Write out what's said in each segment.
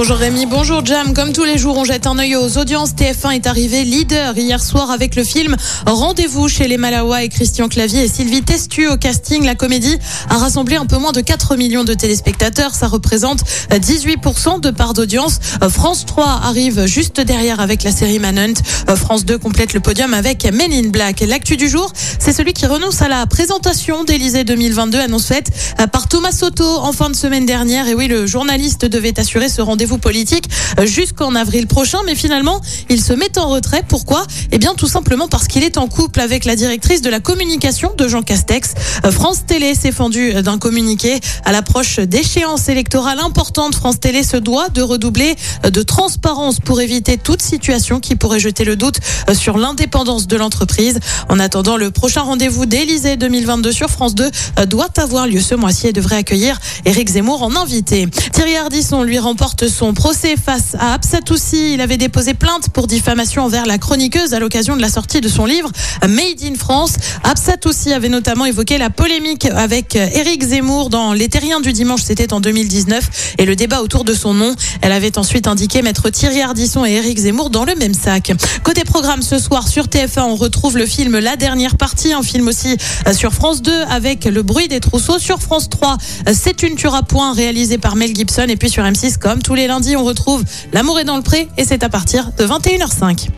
Bonjour Rémi, bonjour Jam. Comme tous les jours, on jette un œil aux audiences. TF1 est arrivé leader hier soir avec le film Rendez-vous chez les Malawa et Christian Clavier et Sylvie Testu au casting. La comédie a rassemblé un peu moins de 4 millions de téléspectateurs. Ça représente 18% de part d'audience. France 3 arrive juste derrière avec la série Manhunt. France 2 complète le podium avec Men in Black. L'actu du jour, c'est celui qui renonce à la présentation d'Élysée 2022, annonce faite par Thomas Soto en fin de semaine dernière. Et oui, le journaliste devait assurer ce rendez-vous politique jusqu'en avril prochain, mais finalement, il se met en retrait. Pourquoi? Eh bien, tout simplement parce qu'il est en couple avec la directrice de la communication de Jean Castex. France Télé s'est fendu d'un communiqué à l'approche d'échéances électorales importantes. France Télé se doit de redoubler de transparence pour éviter toute situation qui pourrait jeter le doute sur l'indépendance de l'entreprise. En attendant, le prochain rendez-vous d'Élysée 2022 sur France 2 doit avoir lieu ce mois-ci et devrait accueillir Éric Zemmour en invité. Thierry Ardisson lui remporte son procès face à Absatoussi. Il avait déposé plainte pour diffamation envers la chroniqueuse à l'occasion de la sortie de son livre Made in France. Absatoussi avait notamment évoqué la polémique avec Éric Zemmour dans Les Terriens du dimanche, c'était en 2019, et le débat autour de son nom. Elle avait ensuite indiqué mettre Thierry Ardisson et Éric Zemmour dans le même sac. Côté programme ce soir sur TF1, on retrouve le film La dernière partie, un film aussi sur France 2 avec Le bruit des trousseaux. Sur France 3, c'est une tueur à point réalisée par Mel Gibson. Et puis sur M6, comme tous les lundis, on retrouve L'amour est dans le pré et c'est à partir de 21h05.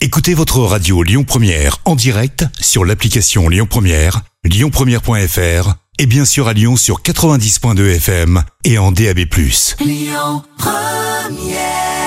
Écoutez votre radio Lyon Première en direct sur l'application Lyon Première, lyonpremière.fr et bien sûr à Lyon sur 90.2 FM et en DAB+. Lyon Première